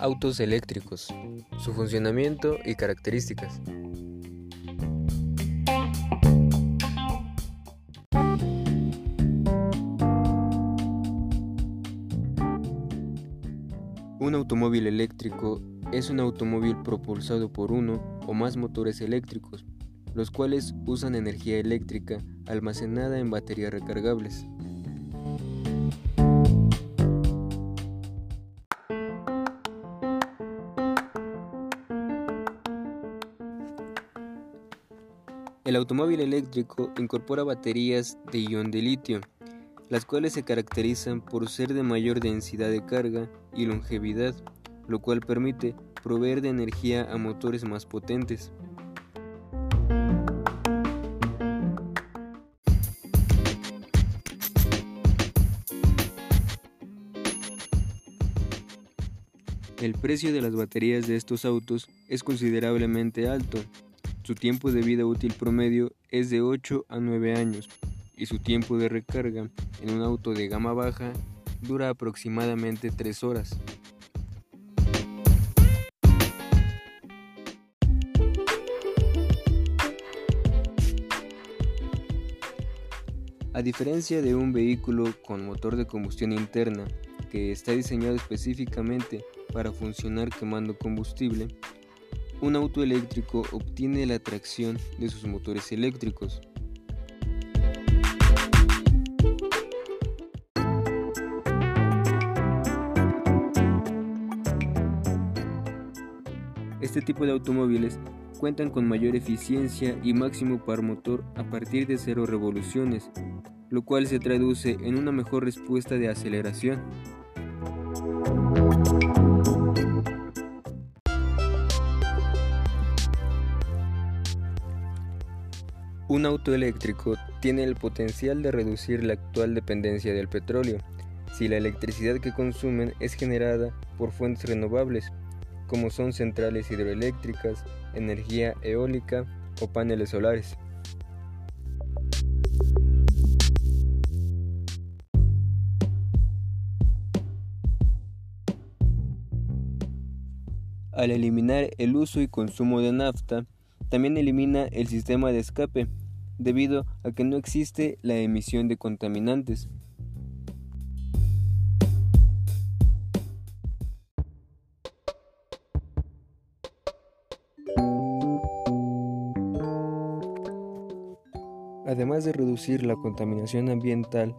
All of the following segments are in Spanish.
Autos eléctricos, su funcionamiento y características. Un automóvil eléctrico es un automóvil propulsado por uno o más motores eléctricos, los cuales usan energía eléctrica almacenada en baterías recargables. El automóvil eléctrico incorpora baterías de ion de litio, las cuales se caracterizan por ser de mayor densidad de carga y longevidad, lo cual permite proveer de energía a motores más potentes. El precio de las baterías de estos autos es considerablemente alto, su tiempo de vida útil promedio es de 8 a 9 años y su tiempo de recarga en un auto de gama baja dura aproximadamente 3 horas. A diferencia de un vehículo con motor de combustión interna que está diseñado específicamente para funcionar quemando combustible, un auto eléctrico obtiene la tracción de sus motores eléctricos. Este tipo de automóviles cuentan con mayor eficiencia y máximo par motor a partir de cero revoluciones, lo cual se traduce en una mejor respuesta de aceleración. Un auto eléctrico tiene el potencial de reducir la actual dependencia del petróleo si la electricidad que consumen es generada por fuentes renovables, como son centrales hidroeléctricas, energía eólica o paneles solares. Al eliminar el uso y consumo de nafta, también elimina el sistema de escape, debido a que no existe la emisión de contaminantes. Además de reducir la contaminación ambiental,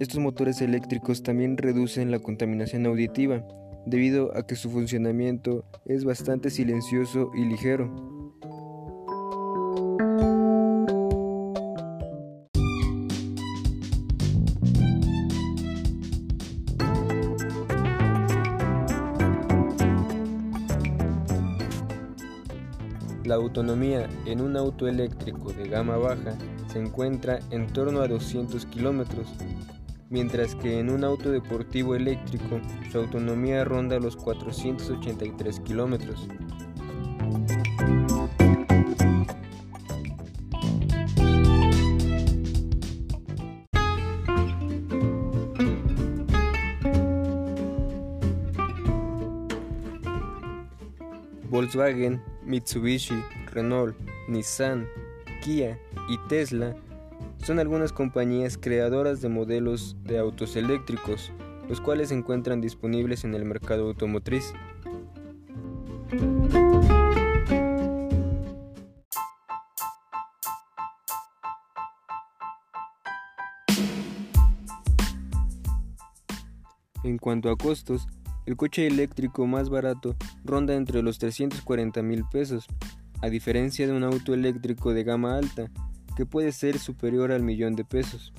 estos motores eléctricos también reducen la contaminación auditiva, debido a que su funcionamiento es bastante silencioso y ligero. La autonomía en un auto eléctrico de gama baja se encuentra en torno a 200 kilómetros, mientras que en un auto deportivo eléctrico su autonomía ronda los 483 kilómetros. Volkswagen, Mitsubishi, Renault, Nissan, Kia y Tesla son algunas compañías creadoras de modelos de autos eléctricos, los cuales se encuentran disponibles en el mercado automotriz. En cuanto a costos, el coche eléctrico más barato ronda entre los 340 mil pesos, a diferencia de un auto eléctrico de gama alta, que puede ser superior al millón de pesos.